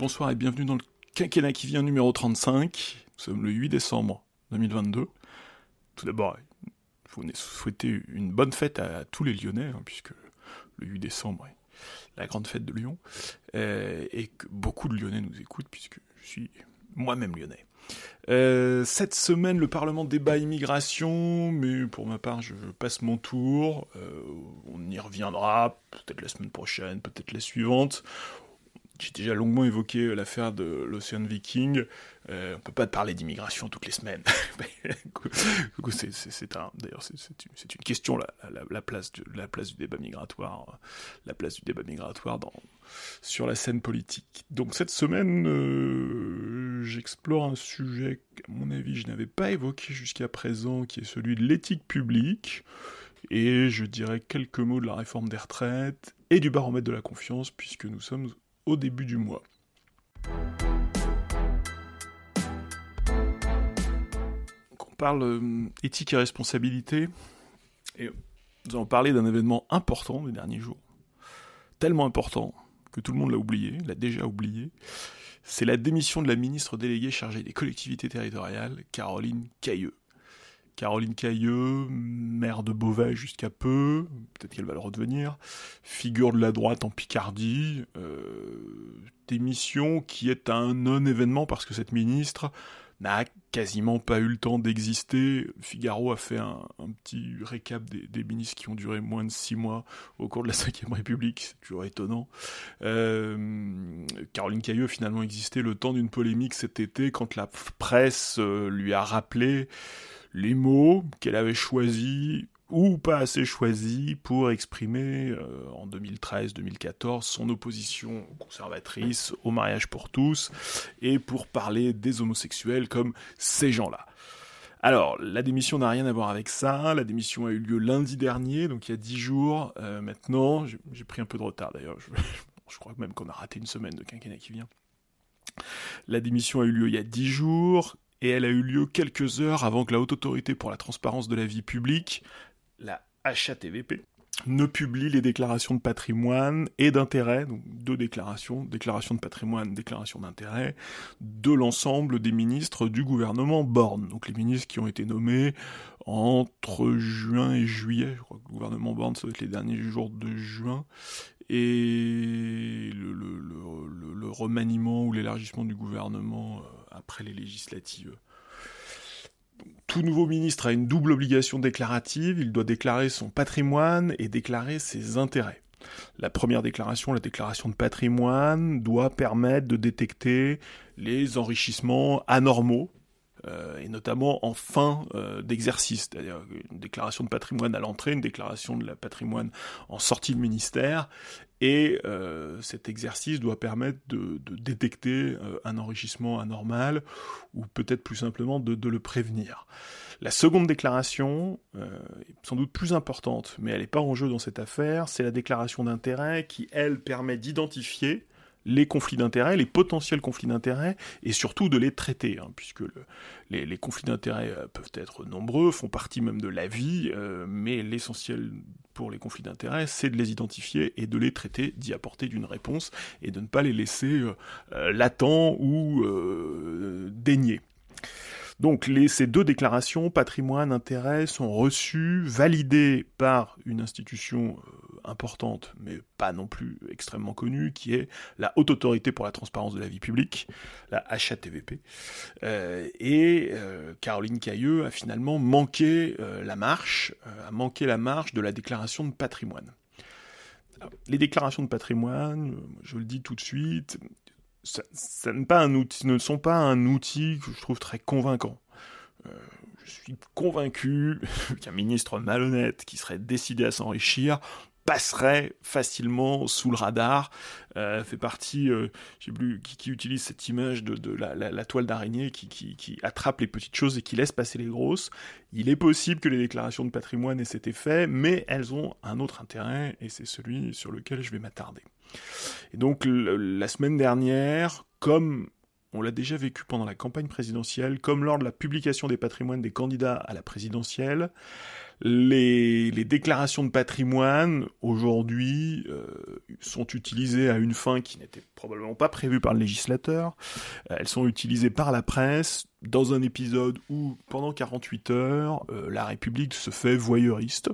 bonsoir et bienvenue dans le quinquennat qui vient numéro 35. Nous sommes le 8 décembre 2022. Tout d'abord, il faut souhaiter une bonne fête à tous les Lyonnais, hein, puisque le 8 décembre est la grande fête de Lyon, euh, et que beaucoup de Lyonnais nous écoutent, puisque je suis moi-même lyonnais. Euh, cette semaine, le Parlement débat immigration, mais pour ma part, je passe mon tour. Euh, on y reviendra, peut-être la semaine prochaine, peut-être la suivante. J'ai déjà longuement évoqué euh, l'affaire de l'Ocean Viking. Euh, on peut pas parler d'immigration toutes les semaines. c'est un, d'ailleurs, c'est une question la, la, place du débat migratoire, euh, la place du débat migratoire sur la scène politique. Donc cette semaine, euh, j'explore un sujet qu'à mon avis je n'avais pas évoqué jusqu'à présent, qui est celui de l'éthique publique. Et je dirais quelques mots de la réforme des retraites et du baromètre de la confiance, puisque nous sommes au début du mois. on parle euh, éthique et responsabilité, et nous allons parler d'un événement important des derniers jours, tellement important que tout le monde l'a oublié, l'a déjà oublié, c'est la démission de la ministre déléguée chargée des collectivités territoriales, Caroline Cailleux. Caroline Cailleux, maire de Beauvais jusqu'à peu, peut-être qu'elle va le redevenir, figure de la droite en Picardie, euh, démission qui est un non-événement parce que cette ministre n'a quasiment pas eu le temps d'exister. Figaro a fait un, petit récap des, ministres qui ont duré moins de six mois au cours de la Ve République, c'est toujours étonnant. Euh, Caroline Cailleux a finalement existé le temps d'une polémique cet été quand la presse euh, lui a rappelé les mots qu'elle avait choisis ou pas assez choisis pour exprimer euh, en 2013-2014 son opposition conservatrice au mariage pour tous et pour parler des homosexuels comme ces gens-là. Alors, la démission n'a rien à voir avec ça. La démission a eu lieu lundi dernier, donc il y a dix jours. Euh, maintenant, j'ai pris un peu de retard d'ailleurs. Je, crois même qu'on a raté une semaine de quinquennat qui vient. La démission a eu lieu il y a dix jours et elle a eu lieu quelques heures avant que la Haute Autorité pour la Transparence de la Vie Publique, la HATVP, ne publie les déclarations de patrimoine et d'intérêt, donc deux déclarations, déclaration de patrimoine, déclaration d'intérêt, de l'ensemble des ministres du gouvernement Borne. Donc les ministres qui ont été nommés entre juin et juillet, je crois que le gouvernement Borne, ça va être les derniers jours de juin, et le, remaniement ou l'élargissement du gouvernement euh, après les législatives. Tout nouveau ministre a une double obligation déclarative, il doit déclarer son patrimoine et déclarer ses intérêts. La première déclaration, la déclaration de patrimoine, doit permettre de détecter les enrichissements anormaux, euh, et notamment en fin euh, d'exercice, c'est-à-dire une déclaration de patrimoine à l'entrée, une déclaration de patrimoine en sortie de ministère, et euh, cet exercice doit permettre de, détecter un enrichissement anormal, ou peut-être plus simplement de, le prévenir. La seconde déclaration, sans doute plus importante, mais elle n'est pas en jeu dans cette affaire, c'est la déclaration d'intérêt qui, elle, permet d'identifier les conflits d'intérêts, les potentiels conflits d'intérêts, et surtout de les traiter, hein, puisque les, conflits d'intérêts euh, peuvent être nombreux, font partie même de la vie, euh, mais l'essentiel pour les conflits d'intérêts, c'est de les identifier et de les traiter, d'y apporter d'une réponse, et de ne pas les laisser euh, latents ou déniés. Donc ces deux déclarations, patrimoine, intérêt, sont reçues, validées par une institution euh, importante, mais pas non plus extrêmement connue, qui est la Haute Autorité pour la Transparence de la Vie Publique, la HATVP. Euh, et euh, Caroline Cailleux a finalement manqué la marche, a manqué la marche de la déclaration de patrimoine. les déclarations de patrimoine, je le dis tout de suite, ça, pas un outil, ne sont pas un outil que je trouve très convaincant. Euh, je suis convaincu qu'un ministre malhonnête qui serait décidé à s'enrichir passerait facilement sous le radar, euh, fait partie, euh, je sais plus qui, utilise cette image de, la, toile d'araignée qui, attrape les petites choses et qui laisse passer les grosses. Il est possible que les déclarations de patrimoine aient cet effet, mais elles ont un autre intérêt et c'est celui sur lequel je vais m'attarder. Et donc la semaine dernière, comme on l'a déjà vécu pendant la campagne présidentielle, comme lors de la publication des patrimoines des candidats à la présidentielle, Les, déclarations de patrimoine, aujourd'hui, euh, sont utilisées à une fin qui n'était probablement pas prévue par le législateur. Elles sont utilisées par la presse dans un épisode où, pendant 48 heures, euh, la République se fait voyeuriste.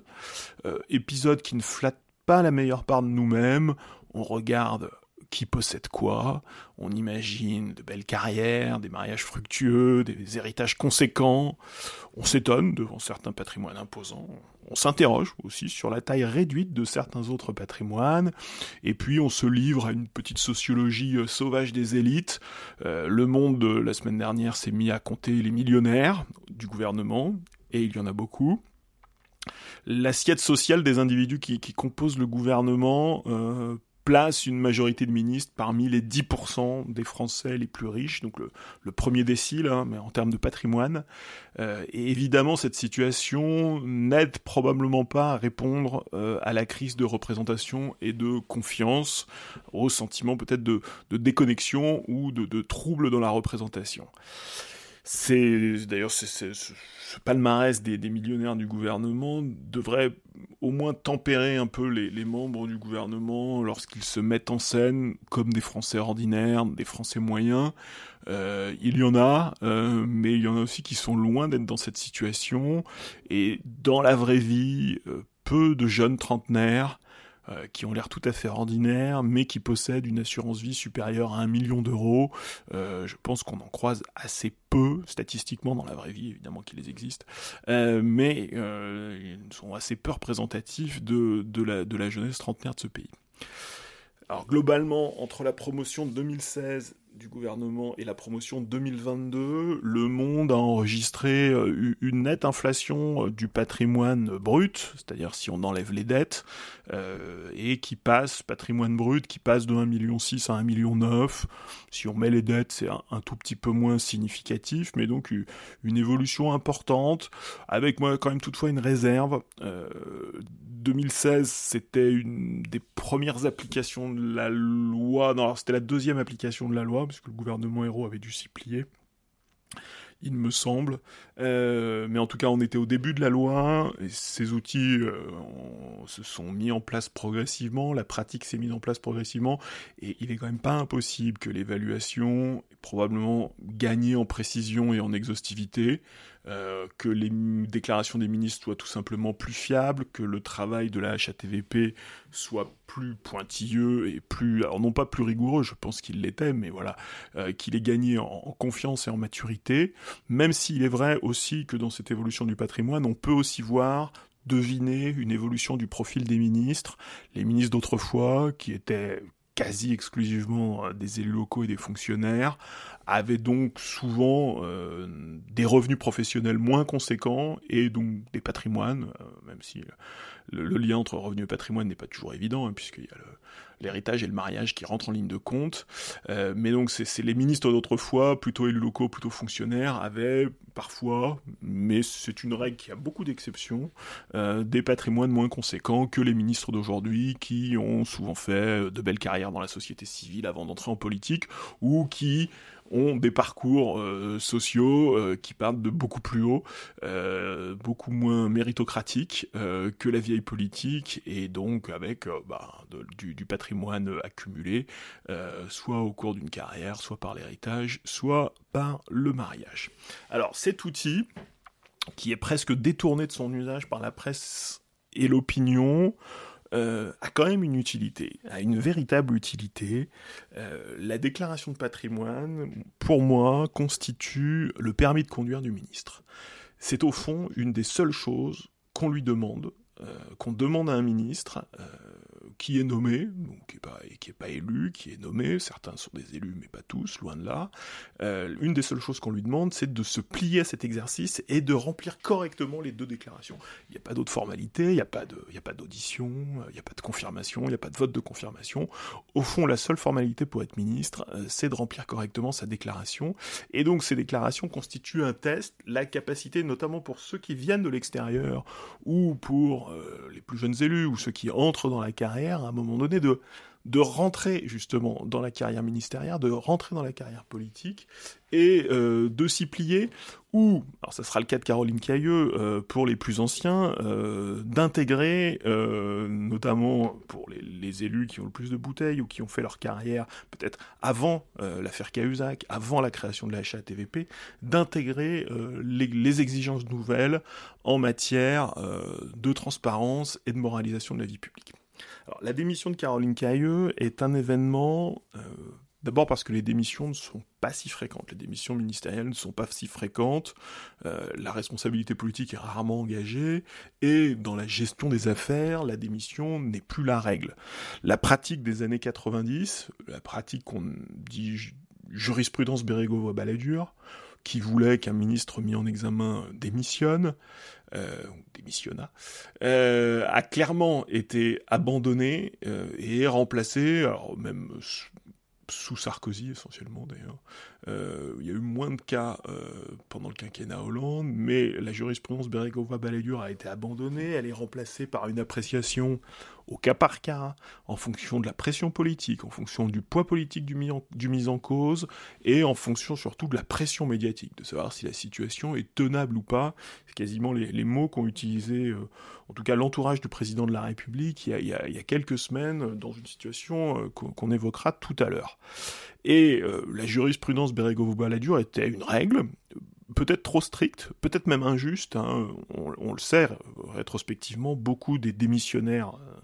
Euh, épisode qui ne flatte pas la meilleure part de nous-mêmes. On regarde qui possède quoi, on imagine de belles carrières, des mariages fructueux, des héritages conséquents, on s'étonne devant certains patrimoines imposants, on s'interroge aussi sur la taille réduite de certains autres patrimoines, et puis on se livre à une petite sociologie euh, sauvage des élites. Euh, le monde, la semaine dernière, s'est mis à compter les millionnaires du gouvernement, et il y en a beaucoup. L'assiette sociale des individus qui, composent le gouvernement euh, place une majorité de ministres parmi les 10% des Français les plus riches, donc le, premier décile, hein, mais en termes de patrimoine. Euh, et évidemment, cette situation n'aide probablement pas à répondre euh, à la crise de représentation et de confiance, au sentiment peut-être de, déconnexion ou de, de trouble dans la représentation. C'est d'ailleurs c'est ce palmarès des, millionnaires du gouvernement devrait au moins tempérer un peu les, membres du gouvernement lorsqu'ils se mettent en scène comme des Français ordinaires, des Français moyens. Euh, il y en a, euh, mais il y en a aussi qui sont loin d'être dans cette situation. Et dans la vraie vie, euh, peu de jeunes trentenaires euh, qui ont l'air tout à fait ordinaires, mais qui possèdent une assurance vie supérieure à un million d'euros. Euh, je pense qu'on en croise assez peu, statistiquement, dans la vraie vie, évidemment qu'ils existent, euh, mais ils sont assez peu représentatifs de, de, la, de la jeunesse trentenaire de ce pays. Alors globalement, entre la promotion de 2016 du gouvernement et la promotion 2022, le monde a enregistré euh, une nette inflation euh, du patrimoine brut, c'est-à-dire si on enlève les dettes, euh, et qui passe, patrimoine brut, qui passe de 1,6 million à 1,9 million. Si on met les dettes, c'est un, tout petit peu moins significatif, mais donc une évolution importante, avec moi quand même toutefois une réserve. 2016, c'était une des premières applications de la loi. Non, c'était la deuxième application de la loi, puisque le gouvernement héros avait dû s'y plier. Il me semble. Euh, mais en tout cas, on était au début de la loi, et ces outils euh, se sont mis en place progressivement, la pratique s'est mise en place progressivement, et il est quand même pas impossible que l'évaluation ait probablement gagné en précision et en exhaustivité, euh, que les déclarations des ministres soient tout simplement plus fiables, que le travail de la HATVP soit plus pointilleux et plus, alors non pas plus rigoureux, je pense qu'il l'était, mais voilà, euh, qu'il ait gagné en, confiance et en maturité, même s'il est vrai aussi que dans cette évolution du patrimoine, on peut aussi voir deviner une évolution du profil des ministres, les ministres d'autrefois qui étaient quasi exclusivement euh, des élus locaux et des fonctionnaires, avaient donc souvent euh, des revenus professionnels moins conséquents et donc des patrimoines, euh, même si le, lien entre revenus et patrimoine n'est pas toujours évident, hein, puisqu'il y a l'héritage et le mariage qui rentrent en ligne de compte. Euh, mais donc c'est les ministres d'autrefois, plutôt élus locaux, plutôt fonctionnaires, avaient parfois, mais c'est une règle qui a beaucoup d'exceptions, des patrimoines moins conséquents que les ministres d'aujourd'hui qui ont souvent fait de belles carrières dans la société civile avant d'entrer en politique, ou qui ont des parcours euh, sociaux euh, qui partent de beaucoup plus haut, euh, beaucoup moins méritocratiques que la vieille politique, et donc avec bah, du, du, patrimoine accumulé, soit au cours d'une carrière, soit par l'héritage, soit par le mariage. Alors cet outil, qui est presque détourné de son usage par la presse et l'opinion, euh, a quand même une utilité, a une véritable utilité. Euh, la déclaration de patrimoine, pour moi, constitue le permis de conduire du ministre. C'est au fond une des seules choses qu'on lui demande, euh, qu'on demande à un ministre, qui est nommé, donc qui n'est pas, qui est pas élu, qui est nommé, certains sont des élus mais pas tous, loin de là, euh, une des seules choses qu'on lui demande, c'est de se plier à cet exercice et de remplir correctement les deux déclarations. Il n'y a pas d'autre formalité, il n'y a pas d'audition, il n'y a pas de confirmation, il n'y a pas de vote de confirmation. Au fond, la seule formalité pour être ministre, euh, c'est de remplir correctement sa déclaration. Et donc ces déclarations constituent un test, la capacité, notamment pour ceux qui viennent de l'extérieur, ou pour euh, les plus jeunes élus, ou ceux qui entrent dans la carrière, à un moment donné, de, rentrer justement dans la carrière ministérielle, de rentrer dans la carrière politique et euh, de s'y plier, ou, alors ça sera le cas de Caroline Cailleux euh, pour les plus anciens, euh, d'intégrer, notamment pour les, élus qui ont le plus de bouteilles ou qui ont fait leur carrière peut-être avant l'affaire Cahuzac, avant la création de la HATVP, d'intégrer les, exigences nouvelles en matière de transparence et de moralisation de la vie publique. La démission de Caroline Cailleux est un événement D'abord parce que les démissions ne sont pas si fréquentes, les démissions ministérielles ne sont pas si fréquentes, euh, la responsabilité politique est rarement engagée, et dans la gestion des affaires, la démission n'est plus la règle. La pratique des années 90, la pratique qu'on dit jurisprudence Bérégovo-Balladur, qui voulait qu'un ministre mis en examen démissionne, euh, démissionna, euh, a clairement été abandonné euh, et remplacé, alors même sous Sarkozy essentiellement d'ailleurs. Euh, il y a eu moins de cas euh, pendant le quinquennat Hollande, mais la jurisprudence Bérégovoy-Balladur a été abandonnée, elle est remplacée par une appréciation au cas par cas, en fonction de la pression politique, en fonction du poids politique du mis en, du mise en cause, et en fonction surtout de la pression médiatique, de savoir si la situation est tenable ou pas. C'est quasiment les, mots qu'ont utilisés, euh, en tout cas l'entourage du président de la République, il y a, quelques semaines, dans une situation qu'on évoquera tout à l'heure. Et euh, la jurisprudence Bérégovo-Balladur était une règle, peut-être trop stricte, peut-être même injuste. Hein. On, le sait, rétrospectivement, beaucoup des démissionnaires, euh,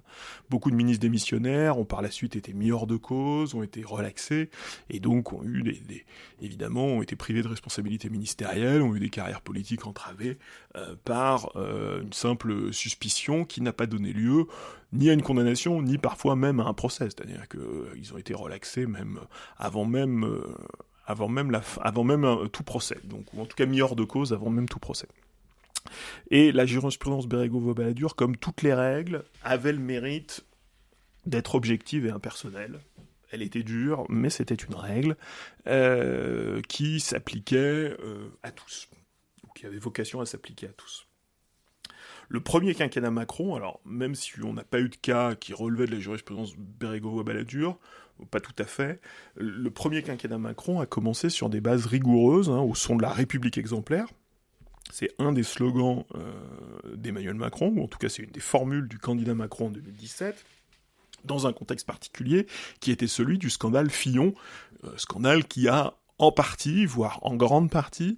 beaucoup de ministres démissionnaires ont par la suite été mis hors de cause, ont été relaxés, et donc ont eu des, évidemment ont été privés de responsabilités ministérielles, ont eu des carrières politiques entravées euh, par une simple suspicion qui n'a pas donné lieu ni à une condamnation, ni parfois même à un procès. C'est-à-dire qu'ils euh, ont été relaxés même avant même, euh, avant même, avant même euh, tout procès. Donc, ou en tout cas mis hors de cause avant même tout procès. Et la jurisprudence Bérégovo-Balladur, comme toutes les règles, avait le mérite d'être objective et impersonnelle. Elle était dure, mais c'était une règle qui s'appliquait à tous, ou qui avait vocation à s'appliquer à tous. Le premier quinquennat Macron, alors même si on n'a pas eu de cas qui relevaient de la jurisprudence Bérégovo-Balladur, pas tout à fait, le premier quinquennat Macron a commencé sur des bases rigoureuses, hein, au son de la République exemplaire. C'est un des slogans euh, d'Emmanuel Macron, ou en tout cas c'est une des formules du candidat Macron en 2017 dans un contexte particulier, qui était celui du scandale Fillon, euh, scandale qui a en partie, voire en grande partie,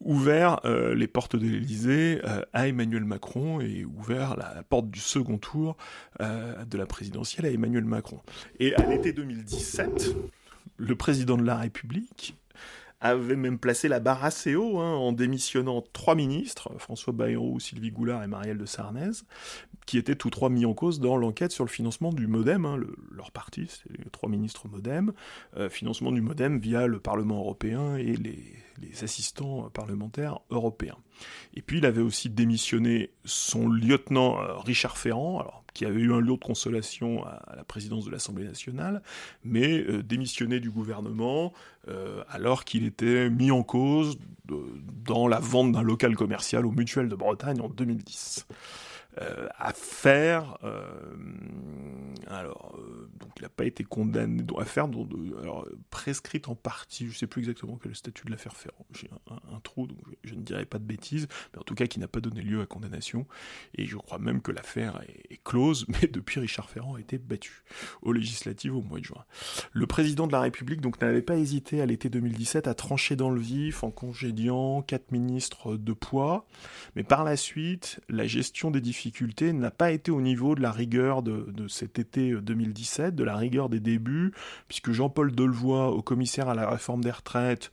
ouvert euh, les portes de l'Élysée euh, à Emmanuel Macron et ouvert la, porte du second tour euh, de la présidentielle à Emmanuel Macron. Et à l'été 2017, le président de la République avait même placé la barre assez haut hein, en démissionnant trois ministres, François Bayrou, Sylvie Goulard et Marielle de Sarnez, qui étaient tous trois mis en cause dans l'enquête sur le financement du MoDem, hein, leur parti, c'est les trois ministres MoDem, euh, financement du MoDem via le Parlement européen et les, assistants parlementaires européens. Et puis il avait aussi démissionné son lieutenant euh, Richard Ferrand, alors, qui avait eu un lot de consolation à, la présidence de l'Assemblée nationale, mais euh, démissionné du gouvernement alors qu'il était mis en cause dans la vente d'un local commercial au Mutuel de Bretagne en 2010. Euh, affaire. Euh, alors, euh, donc il n'a pas été condamné. Donc, affaire alors, prescrite en partie. Je ne sais plus exactement quel est le statut de l'affaire Ferrand. J'ai un, trou, donc je, ne dirais pas de bêtises, mais en tout cas qui n'a pas donné lieu à condamnation. Et je crois même que l'affaire est, close, mais depuis Richard Ferrand a été battu aux législatives au mois de juin. Le président de la République donc n'avait pas hésité à l'été 2017 à trancher dans le vif en congédiant quatre ministres de poids, mais par la suite, la gestion des difficultés n'a pas été au niveau de la rigueur de, cet été 2017, euh, de la rigueur des débuts, puisque Jean-Paul Delevoye, au commissaire à la réforme des retraites,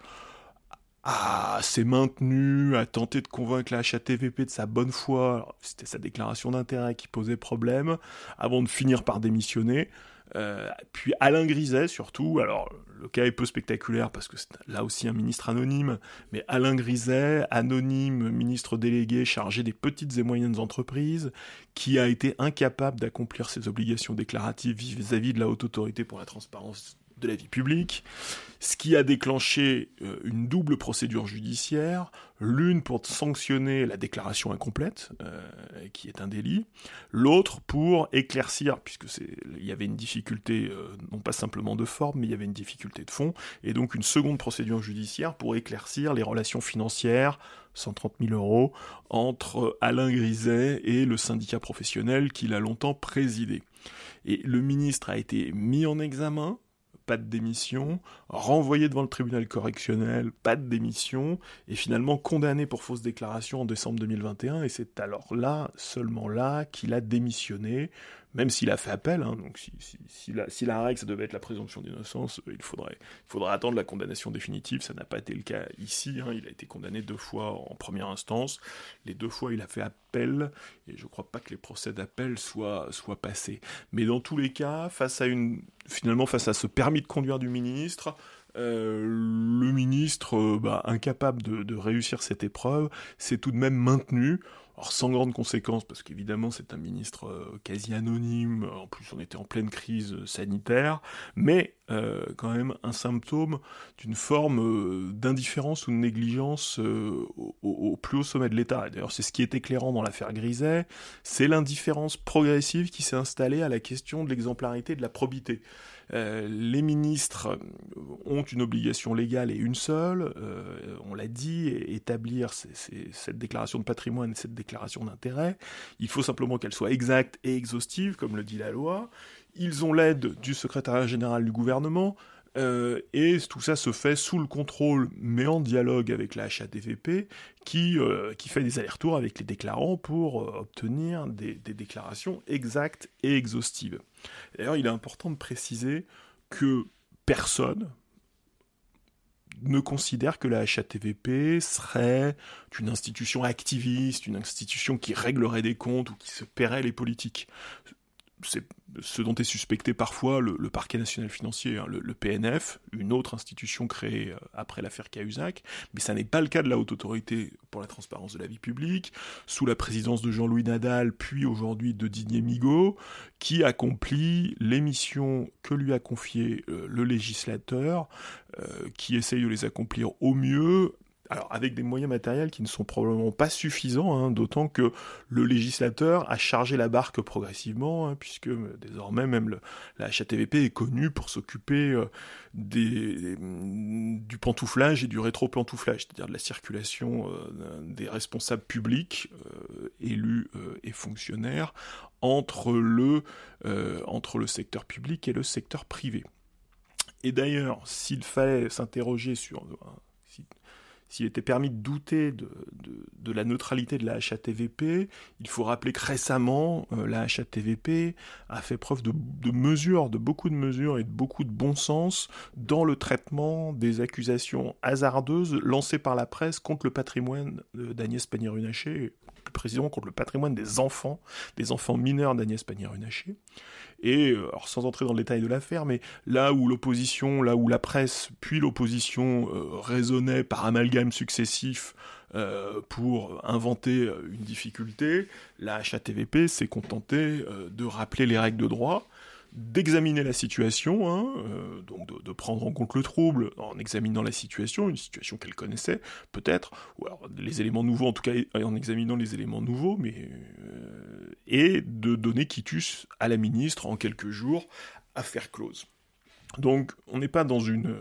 s'est maintenu, a tenté de convaincre la HATVP de sa bonne foi, c'était sa déclaration d'intérêt qui posait problème, avant de finir par démissionner. Euh, puis Alain Griset surtout, alors le cas est peu spectaculaire parce que c'est là aussi un ministre anonyme, mais Alain Griset, anonyme ministre délégué chargé des petites et moyennes entreprises, qui a été incapable d'accomplir ses obligations déclaratives vis-à-vis de la haute autorité pour la transparence de la vie publique, ce qui a déclenché euh, une double procédure judiciaire, l'une pour sanctionner la déclaration incomplète, euh, qui est un délit, l'autre pour éclaircir, puisque il y avait une difficulté, euh, non pas simplement de forme, mais il y avait une difficulté de fond, et donc une seconde procédure judiciaire pour éclaircir les relations financières 130 000 euros, entre Alain Griset et le syndicat professionnel qu'il a longtemps présidé. Et le ministre a été mis en examen, pas de démission, renvoyé devant le tribunal correctionnel, pas de démission, et finalement condamné pour fausse déclaration en décembre 2021, et c'est alors là, seulement là, qu'il a démissionné, même s'il a fait appel, hein, donc si, la, si, la, règle ça devait être la présomption d'innocence, euh, il faudrait, il faudrait attendre la condamnation définitive, ça n'a pas été le cas ici, hein, il a été condamné deux fois en première instance, les deux fois il a fait appel, et je ne crois pas que les procès d'appel soient, soient passés. Mais dans tous les cas, face à une, finalement face à ce permis de conduire du ministre, euh, le ministre, euh, bah, incapable de, de, réussir cette épreuve, s'est tout de même maintenu alors sans grande conséquence, parce qu'évidemment c'est un ministre euh, quasi anonyme, en plus on était en pleine crise sanitaire, mais euh, quand même un symptôme d'une forme euh, d'indifférence ou de négligence au, plus haut sommet de l'État. D'ailleurs c'est ce qui est éclairant dans l'affaire Griset, c'est l'indifférence progressive qui s'est installée à la question de l'exemplarité de la probité. Euh, les ministres ont une obligation légale et une seule, euh, on l'a dit, établir cette déclaration de patrimoine et cette déclaration d'intérêt. Il faut simplement qu'elle soit exacte et exhaustive, comme le dit la loi. Ils ont l'aide du secrétariat général du gouvernement, euh, et tout ça se fait sous le contrôle, mais en dialogue avec la HATVP, qui, qui fait des allers-retours avec les déclarants pour obtenir des, des, déclarations exactes et exhaustives. D'ailleurs, il est important de préciser que personne ne considère que la HATVP serait une institution activiste, une institution qui réglerait des comptes ou qui se paierait les politiques c'est ce dont est suspecté parfois le, parquet national financier, hein, le, PNF, une autre institution créée euh, après l'affaire Cahuzac, mais ça n'est pas le cas de la haute autorité pour la transparence de la vie publique, sous la présidence de Jean-Louis Nadal, puis aujourd'hui de Didier Migaud, qui accomplit les missions que lui a confiées euh, le législateur, euh, qui essaye de les accomplir au mieux alors avec des moyens matériels qui ne sont probablement pas suffisants, hein, d'autant que le législateur a chargé la barque progressivement, hein, puisque euh, désormais même la HATVP est connue pour s'occuper euh, des, du pantouflage et du rétro-pantouflage, c'est-à-dire de la circulation euh, des responsables publics, élus et fonctionnaires, entre le, entre le secteur public et le secteur privé. Et d'ailleurs, s'il fallait s'interroger sur s'il était permis de douter de, la neutralité de la HATVP, il faut rappeler que récemment, euh, la HATVP a fait preuve de, mesures, de beaucoup de mesures et de beaucoup de bon sens dans le traitement des accusations hasardeuses lancées par la presse contre le patrimoine d'Agnès Pannier-Runacher, plus contre le patrimoine des enfants, des enfants mineurs d'Agnès Pannier-Runacher. Et, euh, sans entrer dans le détail de l'affaire, mais là où l'opposition, là où la presse, puis l'opposition euh, raisonnaient par amalgame successif euh, pour inventer une difficulté, la HATVP s'est contentée de rappeler les règles de droit, d'examiner la situation, hein, euh, donc de, prendre en compte le trouble en examinant la situation, une situation qu'elle connaissait peut-être, ou alors les éléments nouveaux, en tout cas en examinant les éléments nouveaux, mais euh, et de donner quitus à la ministre en quelques jours, affaire close. Donc on n'est pas dans une,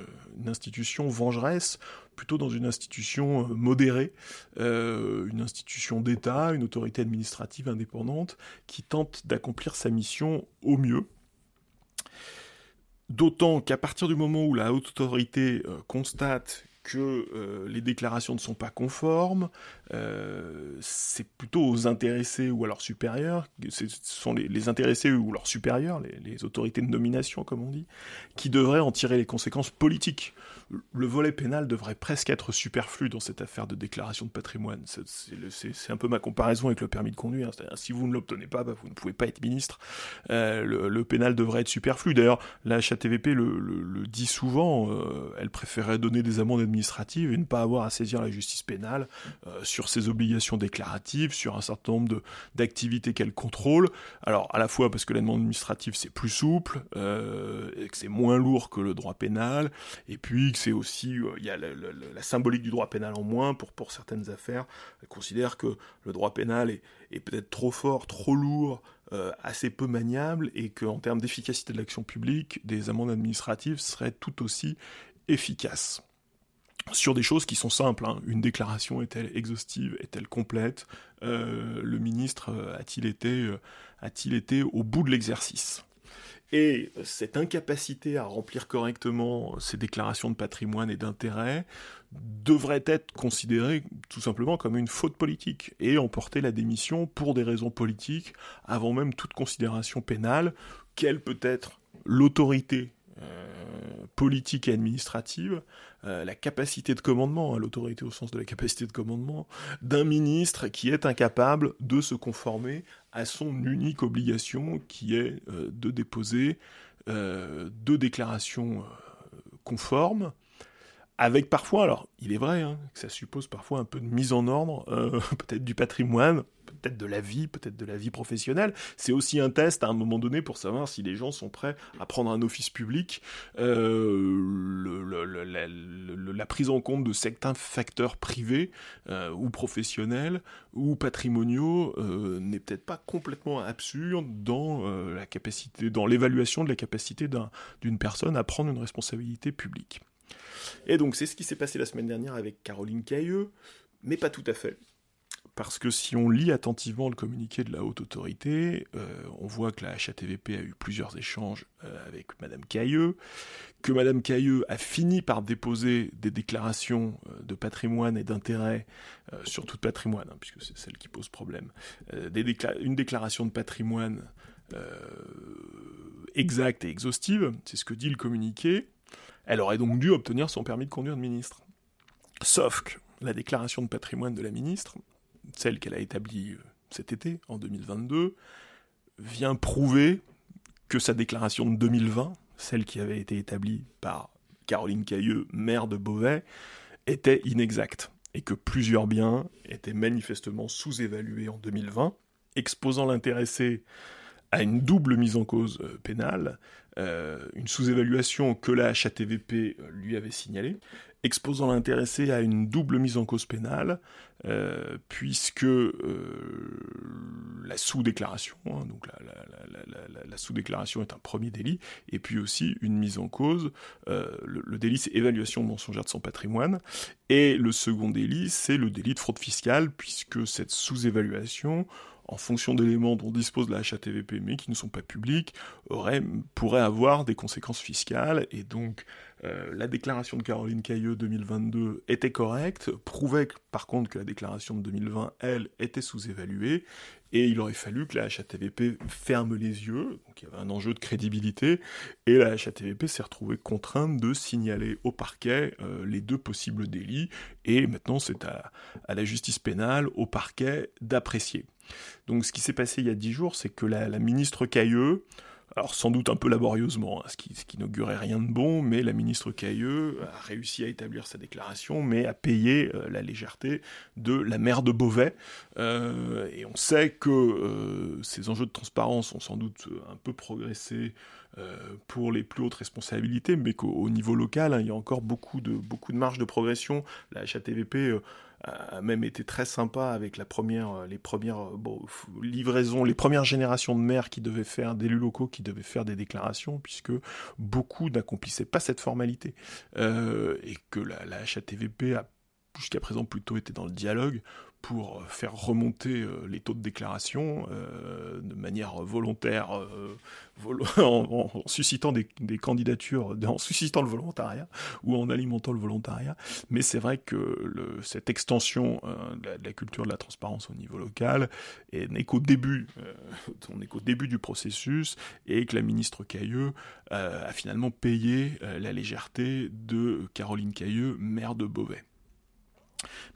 institution vengeresse, plutôt dans une institution euh, modérée, une institution d'État, une autorité administrative indépendante qui tente d'accomplir sa mission au mieux, D'autant qu'à partir du moment où la haute autorité euh, constate que euh, les déclarations ne sont pas conformes, euh, c'est plutôt aux intéressés ou à leurs supérieurs, ce sont les, intéressés ou leurs supérieurs, les, autorités de nomination comme on dit, qui devraient en tirer les conséquences politiques. Le volet pénal devrait presque être superflu dans cette affaire de déclaration de patrimoine. C'est un peu ma comparaison avec le permis de conduire. C'est-à-dire si vous ne l'obtenez pas, bah, vous ne pouvez pas être ministre. Euh, le, pénal devrait être superflu. D'ailleurs, la HATVP le, dit souvent, elle préférait donner des amendes administratives administrative et ne pas avoir à saisir la justice pénale euh, sur ses obligations déclaratives, sur un certain nombre d'activités qu'elle contrôle. Alors à la fois parce que la demande administrative c'est plus souple, euh, et que c'est moins lourd que le droit pénal, et puis que c'est aussi, euh, il y a la, symbolique du droit pénal en moins pour, certaines affaires. Elle considère que le droit pénal est, peut-être trop fort, trop lourd, euh, assez peu maniable et qu'en termes d'efficacité de l'action publique, des amendes administratives seraient tout aussi efficaces. Sur des choses qui sont simples, hein. une déclaration est-elle exhaustive, est-elle complète? Euh, Le ministre a-t-il été au bout de l'exercice? Et cette incapacité à remplir correctement ces déclarations de patrimoine et d'intérêt devrait être considérée tout simplement comme une faute politique et emporter la démission pour des raisons politiques avant même toute considération pénale. Quelle peut être l'autorité euh, politique et administrative, euh, la capacité de commandement, hein, l'autorité au sens de la capacité de commandement, d'un ministre qui est incapable de se conformer à son unique obligation qui est euh, de déposer deux déclarations conformes avec parfois, alors il est vrai hein, que ça suppose parfois un peu de mise en ordre, euh, peut-être du patrimoine, peut-être de la vie, peut-être de la vie professionnelle. C'est aussi un test à un moment donné pour savoir si les gens sont prêts à prendre un office public. Euh, la, prise en compte de certains facteurs privés euh, ou professionnels ou patrimoniaux n'est peut-être pas complètement absurde dans l'évaluation de la capacité d'une personne à prendre une responsabilité publique. Et donc c'est ce qui s'est passé la semaine dernière avec Caroline Cailleux, mais pas tout à fait. Parce que si on lit attentivement le communiqué de la haute autorité, euh, on voit que la HATVP a eu plusieurs échanges euh, avec Madame Cailleux, que Madame Cailleux a fini par déposer des déclarations euh, de patrimoine et d'intérêt sur tout patrimoine, hein, puisque c'est celle qui pose problème, une déclaration de patrimoine exacte et exhaustive, c'est ce que dit le communiqué, elle aurait donc dû obtenir son permis de conduire de ministre. Sauf que la déclaration de patrimoine de la ministre, celle qu'elle a établie euh, cet été, en 2022, vient prouver que sa déclaration de 2020, celle qui avait été établie par Caroline Cailleux, maire de Beauvais, était inexacte et que plusieurs biens étaient manifestement sous-évalués en 2020, exposant l'intéressé à une double mise en cause euh, pénale, euh, une sous-évaluation que la HATVP lui avait signalée, exposant l'intéressé à une double mise en cause pénale, puisque la sous-déclaration, hein, donc la, sous-déclaration est un premier délit, et puis aussi une mise en cause, le, le, délit c'est évaluation mensongère de son patrimoine, et le second délit c'est le délit de fraude fiscale, puisque cette sous-évaluation en fonction d'éléments dont dispose la HATVP mais qui ne sont pas publics, aurait, pourrait avoir des conséquences fiscales. Et donc, euh, la déclaration de Caroline Cailleux 2022 était correcte, prouvait par contre que la déclaration de 2020, elle, était sous-évaluée, et il aurait fallu que la HATVP ferme les yeux, donc il y avait un enjeu de crédibilité, et la HATVP s'est retrouvée contrainte de signaler au parquet euh, les deux possibles délits, et maintenant c'est à, la justice pénale, au parquet, d'apprécier. Donc ce qui s'est passé il y a dix jours, c'est que la, ministre Cailleux, alors sans doute un peu laborieusement, hein, ce qui, n'augurait rien de bon, mais la ministre Cailleux a réussi à établir sa déclaration, mais a payé euh, la légèreté de la maire de Beauvais. Euh, et on sait que euh, ces enjeux de transparence ont sans doute un peu progressé pour les plus hautes responsabilités, mais qu'au niveau local, hein, il y a encore beaucoup de, beaucoup de marge de progression. La HATVP a même été très sympa avec la première, euh, les premières euh, livraisons, les premières générations de maires qui devaient faire, d'élus locaux qui devaient faire des déclarations, puisque beaucoup n'accomplissaient pas cette formalité. Euh, et que la, la HATVP a jusqu'à présent plutôt été dans le dialogue pour euh, faire remonter euh, les taux de déclaration euh, de manière volontaire, en, suscitant des, candidatures, en suscitant le volontariat ou en alimentant le volontariat. Mais c'est vrai que cette extension de la, culture de la transparence au niveau local n'est qu'au début, on n'est qu'au début du processus et que la ministre Cailleux a finalement payé la légèreté de Caroline Cailleux, maire de Beauvais.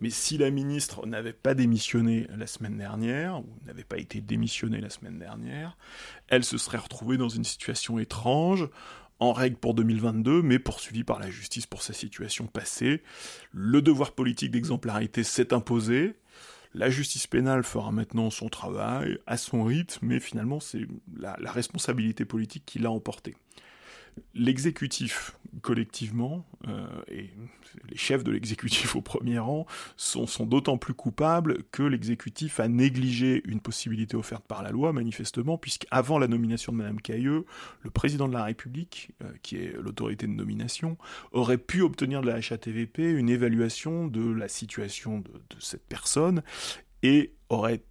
Mais si la ministre n'avait pas démissionné la semaine dernière, ou n'avait pas été démissionnée la semaine dernière, elle se serait retrouvée dans une situation étrange en règle pour 2022, mais poursuivi par la justice pour sa situation passée. Le devoir politique d'exemplarité s'est imposé. La justice pénale fera maintenant son travail à son rythme, mais finalement c'est la, la responsabilité politique qui l'a emporté l'exécutif collectivement, euh, et les chefs de l'exécutif au premier rang, sont, d'autant plus coupables que l'exécutif a négligé une possibilité offerte par la loi, manifestement, puisqu'avant la nomination de Mme Cailleux, le président de la République, euh, qui est l'autorité de nomination, aurait pu obtenir de la HATVP une évaluation de la situation de, de cette personne, et aurait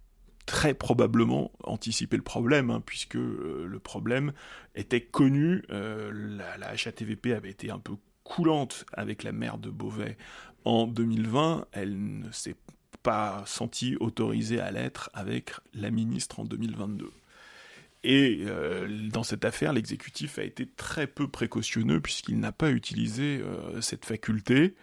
très probablement anticiper le problème, hein, puisque euh, le problème était connu. Euh, la, HATVP avait été un peu coulante avec la maire de Beauvais en 2020. Elle ne s'est pas sentie autorisée à l'être avec la ministre en 2022. Et euh, dans cette affaire, l'exécutif a été très peu précautionneux puisqu'il n'a pas utilisé cette faculté.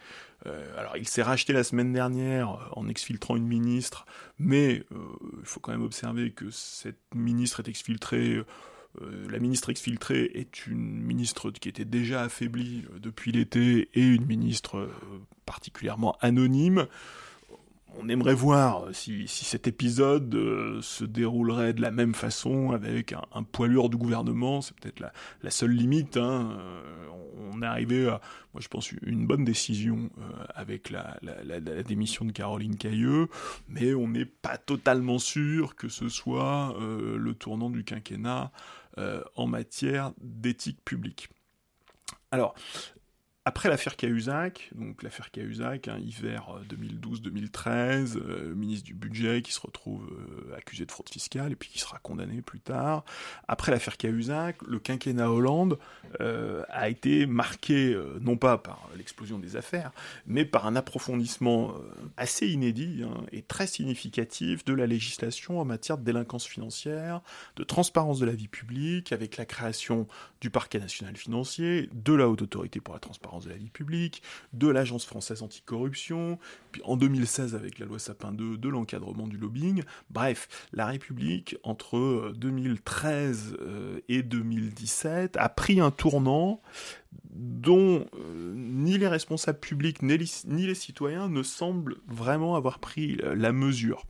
Euh, alors, il s'est racheté la semaine dernière euh, en exfiltrant une ministre, mais euh, il faut quand même observer que cette ministre est exfiltrée. la ministre exfiltrée est une ministre qui était déjà affaiblie depuis l'été et une ministre particulièrement anonyme on aimerait voir si, cet épisode euh, se déroulerait de la même façon avec un, poilure du gouvernement. C'est peut-être la, seule limite. Hein. Euh, on est arrivé à, moi je pense, une bonne décision euh, avec la, démission de Caroline Cailleux, mais on n'est pas totalement sûr que ce soit le tournant du quinquennat en matière d'éthique publique. Alors, après l'affaire Cahuzac, donc l'affaire Cahuzac, hein, hiver 2012-2013, euh, euh, ministre du budget qui se retrouve euh, accusé de fraude fiscale et puis qui sera condamné plus tard. Après l'affaire Cahuzac, le quinquennat Hollande a été marqué non pas par l'explosion des affaires, mais par un approfondissement assez inédit hein, et très significatif de la législation en matière de délinquance financière, de transparence de la vie publique, avec la création du parquet national financier, de la haute autorité pour la transparence de la vie publique, de l'Agence française anticorruption, puis en 2016 avec la loi Sapin 2, de l'encadrement du lobbying. Bref, la République, entre 2013 euh, euh, et 2017, a pris un tournant dont euh, ni les responsables publics ni les citoyens ne semblent vraiment avoir pris la mesure.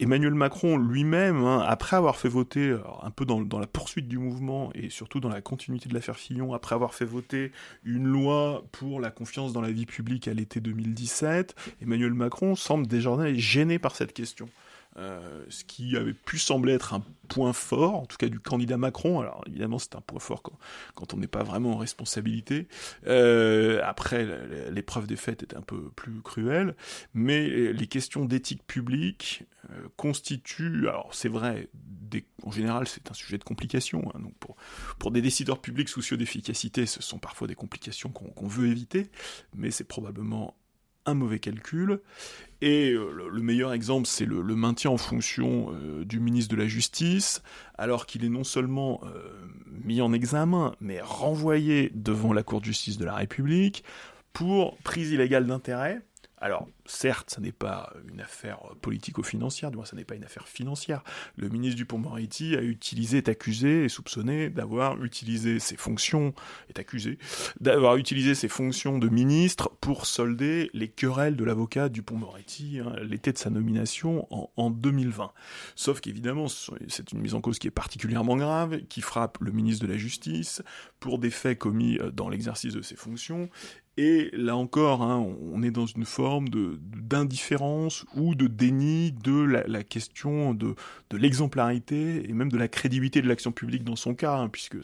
Emmanuel Macron lui-même, hein, après avoir fait voter, un peu dans, la poursuite du mouvement et surtout dans la continuité de l'affaire Fillon, après avoir fait voter une loi pour la confiance dans la vie publique à l'été 2017, Emmanuel Macron semble désormais gêné par cette question. Euh, ce qui avait pu sembler être un point fort, en tout cas du candidat Macron. Alors évidemment, c'est un point fort quand, on n'est pas vraiment en responsabilité. Euh, après, l'épreuve des faits est un peu plus cruelle, mais les questions d'éthique publique euh, constituent, alors c'est vrai, en général, c'est un sujet de complication. Hein, donc pour, pour des décideurs publics soucieux d'efficacité, ce sont parfois des complications qu'on veut éviter, mais c'est probablement un mauvais calcul. Et euh, le meilleur exemple, c'est le, maintien en fonction euh, du ministre de la Justice, alors qu'il est non seulement euh, mis en examen, mais renvoyé devant la Cour de justice de la République pour prise illégale d'intérêt. Alors, certes, ça n'est pas une affaire politico-financière, du moins, ça n'est pas une affaire financière. Le ministre du pont moretti a utilisé, est accusé, et soupçonné d'avoir utilisé ses fonctions, est accusé, d'avoir utilisé ses fonctions de ministre pour solder les querelles de l'avocat du pont moretti hein, l'été de sa nomination en, en 2020. Sauf qu'évidemment, c'est une mise en cause qui est particulièrement grave, qui frappe le ministre de la Justice pour des faits commis euh, dans l'exercice de ses fonctions, et là encore, hein, on est dans une forme d'indifférence ou de déni de la, question de, de l'exemplarité et même de la crédibilité de l'action publique dans son cas, hein, puisque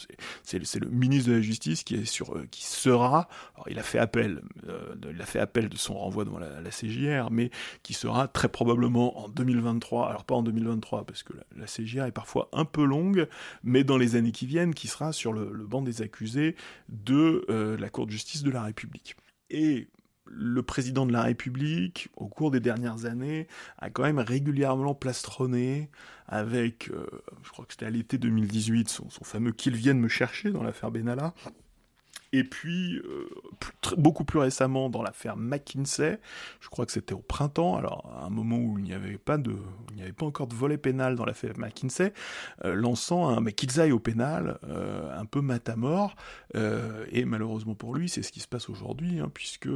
c'est le ministre de la Justice qui est sur euh, qui sera, alors il a fait appel, euh, il a fait appel de son renvoi devant la, la, CJR, mais qui sera très probablement en 2023, alors pas en 2023 parce que la, CJR est parfois un peu longue, mais dans les années qui viennent, qui sera sur le, banc des accusés de euh, la Cour de justice de la République. Et le président de la République, au cours des dernières années, a quand même régulièrement plastronné avec, euh, je crois que c'était à l'été 2018, son, fameux Qu'ils viennent me chercher dans l'affaire Benalla. Et puis, euh, beaucoup plus récemment, dans l'affaire McKinsey, je crois que c'était au printemps, alors à un moment où il n'y avait pas avait pas encore de volet pénal dans l'affaire McKinsey, euh, lançant un aillent au pénal, euh, un peu matamor, euh, et malheureusement pour lui, c'est ce qui se passe aujourd'hui, hein, puisque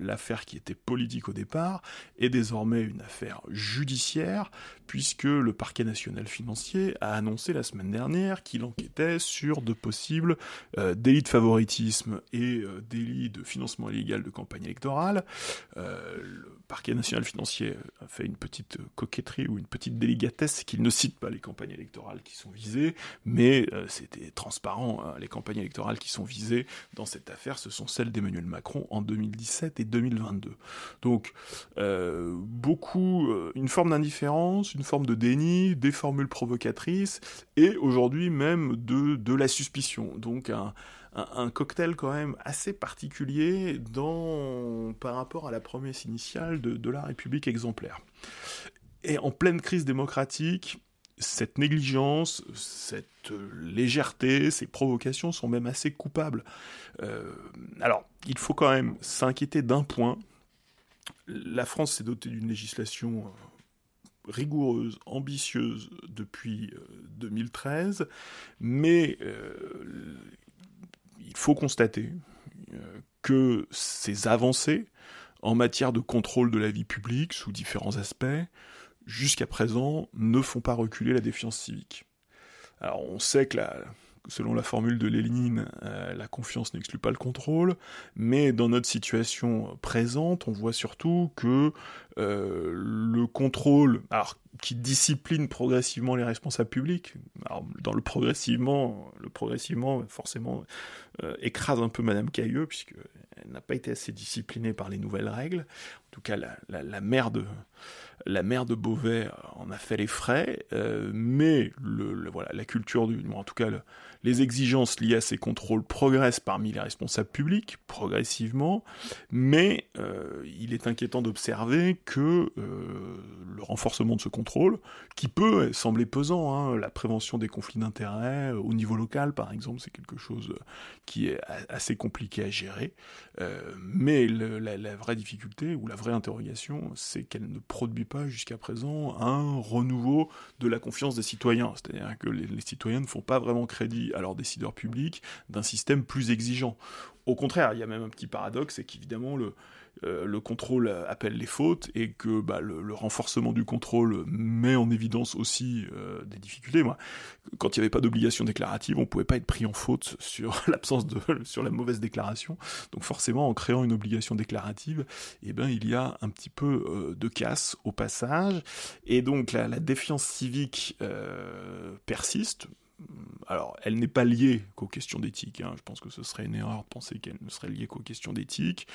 l'affaire qui était politique au départ est désormais une affaire judiciaire, puisque le parquet national financier a annoncé la semaine dernière qu'il enquêtait sur de possibles délits de favoritisme et délits de financement illégal de campagne électorale. le parquet national financier a fait une petite coquetterie ou une petite délicatesse qu'il ne cite pas les campagnes électorales qui sont visées, mais euh, c'était transparent, hein, les campagnes électorales qui sont visées dans cette affaire, ce sont celles d'Emmanuel Macron en 2017 et 2022. Donc, euh, beaucoup, euh, une forme d'indifférence, une forme de déni, des formules provocatrices, et aujourd'hui même de, de la suspicion. Donc, un, un, cocktail quand même assez particulier par rapport à la promesse initiale de, la République exemplaire. Et en pleine crise démocratique, cette négligence, cette légèreté, ces provocations sont même assez coupables. Euh, alors, il faut quand même s'inquiéter d'un point. La France s'est dotée d'une législation euh, rigoureuse, ambitieuse depuis 2013, euh, mais il faut constater que ces avancées en matière de contrôle de la vie publique sous différents aspects jusqu'à présent, ne font pas reculer la défiance civique. Alors on sait que selon la formule de Lénine, euh, la confiance n'exclut pas le contrôle, mais dans notre situation présente, on voit surtout que euh, le contrôle, qui discipline progressivement les responsables publics, dans le progressivement, le progressivement forcément euh, écrase un peu Madame Cailleux puisqu'elle n'a pas été assez disciplinée par les nouvelles règles. En tout cas, la, la mère de la mère de Beauvais en a fait les frais, euh, mais voilà, la culture du, en tout cas les exigences liées à ces contrôles progressent parmi les responsables publics progressivement, mais euh, il est inquiétant d'observer que euh, le renforcement de ce contrôle, qui peut sembler pesant, hein, la prévention des conflits d'intérêts au niveau local par exemple, c'est quelque chose qui est assez compliqué à gérer, mais la, la vraie difficulté ou la vraie interrogation, c'est qu'elle ne produit pas jusqu'à présent un renouveau de la confiance des citoyens. C'est-à-dire que les, citoyens ne font pas vraiment crédit à leurs décideurs publics d'un système plus exigeant. Au contraire, il y a même un petit paradoxe, c'est qu'évidemment le, euh, le contrôle appelle les fautes et que bah, le, renforcement du contrôle met en évidence aussi euh, des difficultés. Quand il n'y avait pas d'obligation déclarative, on ne pouvait pas être pris en faute sur l'absence de, sur la mauvaise déclaration. Donc forcément, en créant une obligation déclarative, eh ben il y a un petit peu euh, de casse au passage, et donc la défiance civique persiste alors, elle n'est pas liée qu'aux questions d'éthique. Hein. Je pense que ce serait une erreur de penser qu'elle ne serait liée qu'aux questions d'éthique.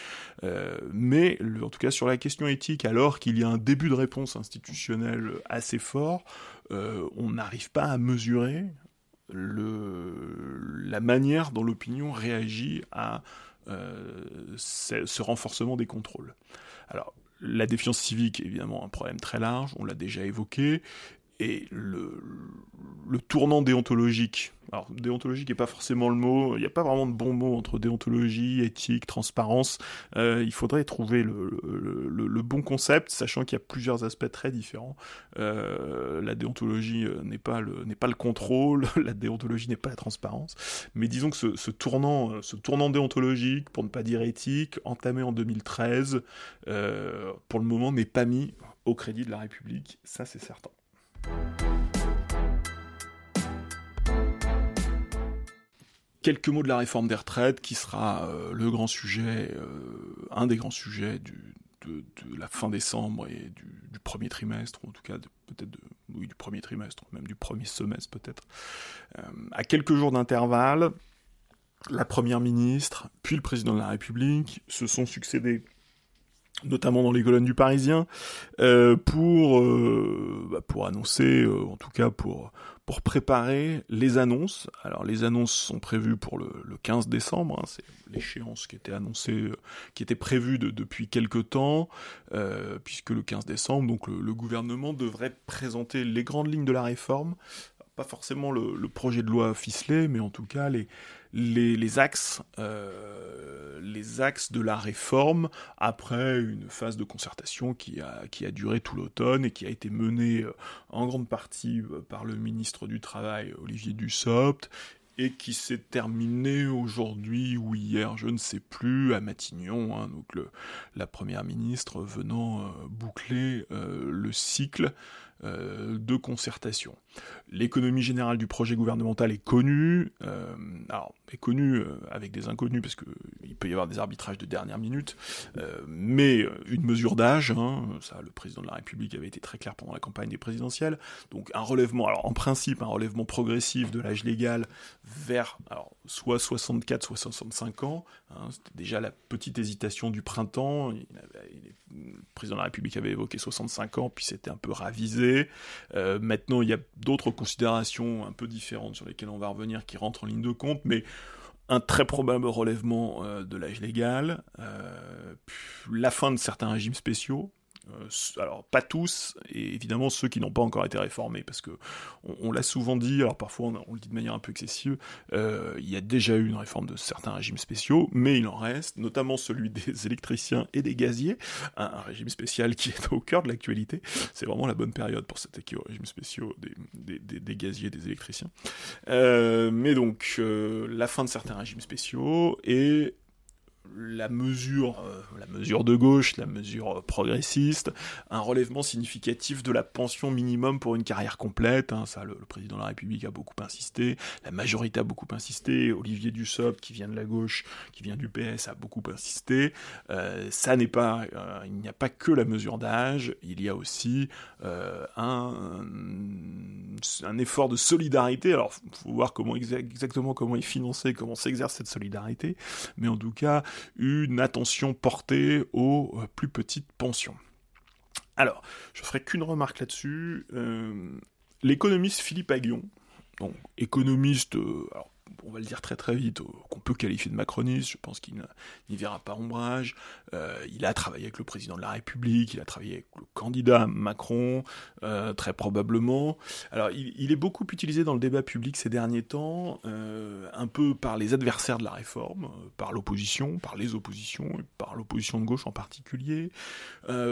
Euh, mais, en tout cas, sur la question éthique, alors qu'il y a un début de réponse institutionnelle assez fort, euh, on n'arrive pas à mesurer la manière dont l'opinion réagit à euh, ce, renforcement des contrôles. Alors, la défiance civique évidemment un problème très large, on l'a déjà évoqué, et le, tournant déontologique. Alors, déontologique n'est pas forcément le mot, il n'y a pas vraiment de bon mot entre déontologie, éthique, transparence. Euh, il faudrait trouver le, bon concept, sachant qu'il y a plusieurs aspects très différents. Euh, la déontologie euh, n'est pas, le, contrôle, la déontologie n'est pas la transparence. Mais disons que ce, tournant, ce tournant déontologique, pour ne pas dire éthique, entamé en 2013, euh, pour le moment n'est pas mis au crédit de la République, ça c'est certain. Quelques mots de la réforme des retraites, qui sera euh, le grand sujet, euh, un des grands sujets de, la fin décembre et du, premier trimestre, ou en tout cas peut-être du premier trimestre, même du premier semestre peut-être. Euh, à quelques jours d'intervalle, la première ministre, puis le président de la République se sont succédés notamment dans les colonnes du Parisien, euh, pour euh, bah, pour annoncer, euh, en tout cas pour pour préparer les annonces. Alors les annonces sont prévues pour le, le 15 décembre, hein, c'est l'échéance qui était annoncée, qui était prévue depuis quelque temps, puisque le 15 décembre, donc le, le, gouvernement devrait présenter les grandes lignes de la réforme pas forcément le, projet de loi ficelé, mais en tout cas les, les, axes, euh, les axes de la réforme après une phase de concertation qui a, qui a duré tout l'automne et qui a été menée euh, en grande partie par le ministre du Travail Olivier Dussopt et qui s'est terminée aujourd'hui ou hier, je ne sais plus, à Matignon, hein, donc la première ministre venant boucler le cycle euh, de concertation. L'économie générale du projet gouvernemental est connue, euh, alors est connue euh, avec des inconnus parce qu'il peut y avoir des arbitrages de dernière minute, mais une mesure d'âge, hein, ça le président de la République avait été très clair pendant la campagne des présidentielles, donc un relèvement, alors en principe un relèvement progressif de l'âge légal vers alors, soit 64, soit 65 ans, hein, c'était déjà la petite hésitation du printemps, le président de la République avait évoqué 65 ans, puis c'était un peu ravisé, euh, maintenant, il y a d'autres considérations un peu différentes sur lesquelles on va revenir qui rentrent en ligne de compte, mais un très probable relèvement euh, de l'âge légal, euh, la fin de certains régimes spéciaux, alors pas tous, et évidemment ceux qui n'ont pas encore été réformés, parce que on, l'a souvent dit, alors parfois on, le dit de manière un peu excessive, euh, il y a déjà eu une réforme de certains régimes spéciaux, mais il en reste, notamment celui des électriciens et des gaziers, un, régime spécial qui est au cœur de l'actualité. C'est vraiment la bonne période pour s'attaquer aux régimes spéciaux des, des, des, gaziers, des électriciens. Euh, mais donc la fin de certains régimes spéciaux et la mesure, euh, la mesure de gauche, la mesure progressiste, un relèvement significatif de la pension minimum pour une carrière complète. Hein, ça, le, président de la République a beaucoup insisté, la majorité a beaucoup insisté, Olivier Dussopt, qui vient de la gauche, qui vient du PS, a beaucoup insisté. Euh, ça n'est pas, euh, il n'y a pas que la mesure d'âge, il y a aussi un, un, effort de solidarité. Alors, faut voir comment exactement comment est financé, comment s'exerce cette solidarité, mais en tout cas une attention portée aux euh, plus petites pensions. Alors, je ferai qu'une remarque là-dessus. Euh, l'économiste Philippe Aguillon, donc économiste, euh, on va le dire très très vite, qu'on peut qualifier de macroniste, je pense qu'il n'y verra pas ombrage. Euh, il a travaillé avec le président de la République, il a travaillé avec le candidat Macron, euh, très probablement. Alors il, est beaucoup utilisé dans le débat public ces derniers temps, euh, un peu par les adversaires de la réforme, par l'opposition, par les oppositions, et par l'opposition de gauche en particulier,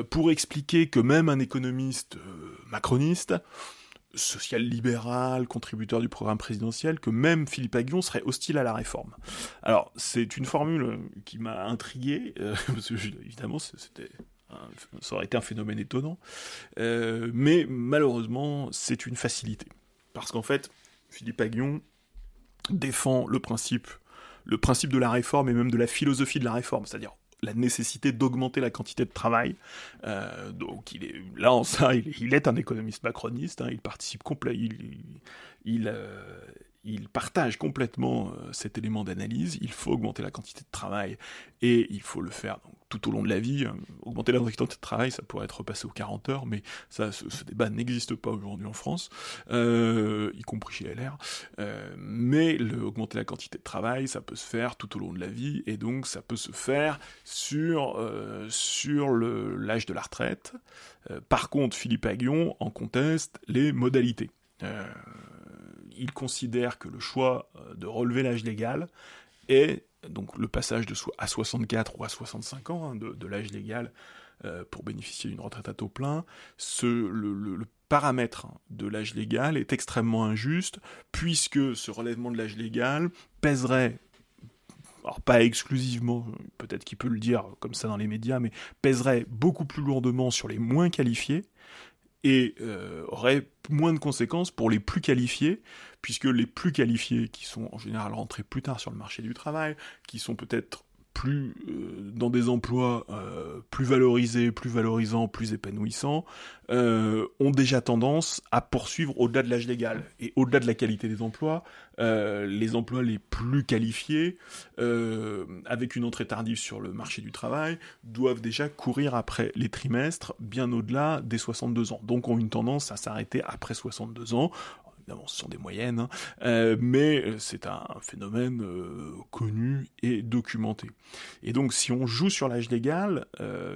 pour expliquer que même un économiste macroniste, social-libéral, contributeur du programme présidentiel, que même Philippe Aguillon serait hostile à la réforme. Alors, c'est une formule qui m'a intrigué, euh, évidemment, ça aurait été un phénomène étonnant, euh, mais malheureusement, c'est une facilité. Parce qu'en fait, Philippe Aguillon défend le principe, le principe de la réforme et même de la philosophie de la réforme, c'est-à-dire la nécessité d'augmenter la quantité de travail. Euh, donc il est là en ça, il, est un économiste macroniste. Hein, il participe complet, il, il, euh, partage complètement euh, cet élément d'analyse. Il faut augmenter la quantité de travail et il faut le faire tout au long de la vie. Hein. Augmenter la quantité de travail, ça pourrait être repassé aux 40 heures, mais ça, ce, débat n'existe pas aujourd'hui en France, euh, y compris chez LR. Euh, mais augmenter la quantité de travail, ça peut se faire tout au long de la vie et donc ça peut se faire sur, sur l'âge de la retraite. par contre, Philippe Aguillon en conteste les modalités il considère que le choix euh, de relever l'âge légal est donc le passage de à 64 ou à 65 ans hein, de, l'âge légal euh, pour bénéficier d'une retraite à taux plein, ce, le, paramètre de l'âge légal est extrêmement injuste puisque ce relèvement de l'âge légal pèserait alors pas exclusivement, peut-être qu'il peut le dire comme ça dans les médias, mais pèserait beaucoup plus lourdement sur les moins qualifiés, et euh, aurait moins de conséquences pour les plus qualifiés, puisque les plus qualifiés, qui sont en général rentrés plus tard sur le marché du travail, qui sont peut-être plus euh, dans des emplois euh, plus valorisés, plus valorisants, plus épanouissants, euh, ont déjà tendance à poursuivre au-delà de l'âge légal et au-delà de la qualité des emplois, les emplois les plus qualifiés, avec une entrée tardive sur le marché du travail, doivent déjà courir après les trimestres bien au-delà des 62 ans. Donc ont une tendance à s'arrêter après 62 ans évidemment ce sont des moyennes, hein, euh, mais c'est un phénomène connu et documenté. Et donc si on joue sur l'âge légal,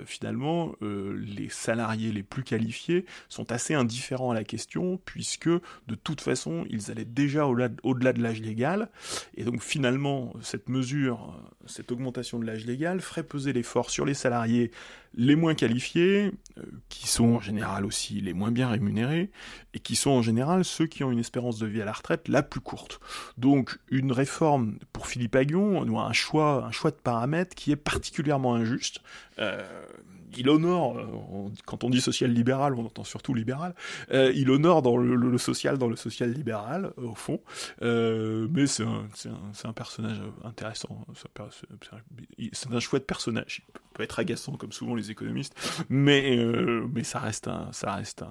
finalement les salariés les plus qualifiés sont assez indifférents à la question, puisque de toute façon ils allaient déjà au-delà de l'âge légal, et donc finalement cette mesure, cette augmentation de l'âge légal ferait peser l'effort sur les salariés les moins qualifiés, euh, qui sont en général aussi les moins bien rémunérés, et qui sont en général ceux qui ont une espérance de vie à la retraite la plus courte. Donc une réforme pour Philippe Aguillon, un choix, un choix de paramètres qui est particulièrement injuste. Euh, il honore, euh, quand on dit social-libéral, on entend surtout libéral, euh, il honore dans le, social, dans le social-libéral, au fond, euh, mais c'est un, un, un, personnage intéressant, c'est un, chouette personnage, il peut être agaçant comme souvent les économistes, mais, ça reste un, ça reste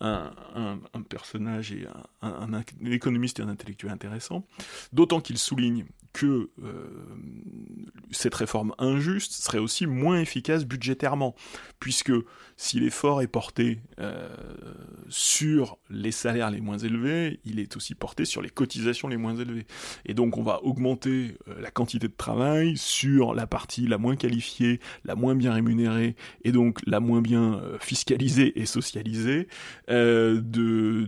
un, un, un, personnage et un, un, économiste et un intellectuel intéressant, d'autant qu'il souligne que euh, cette réforme injuste serait aussi moins efficace budgétairement, puisque si l'effort est porté euh, sur les salaires les moins élevés, il est aussi porté sur les cotisations les moins élevées. Et donc on va augmenter euh, la quantité de travail sur la partie la moins qualifiée, la moins bien rémunérée, et donc la moins bien fiscalisée et socialisée de,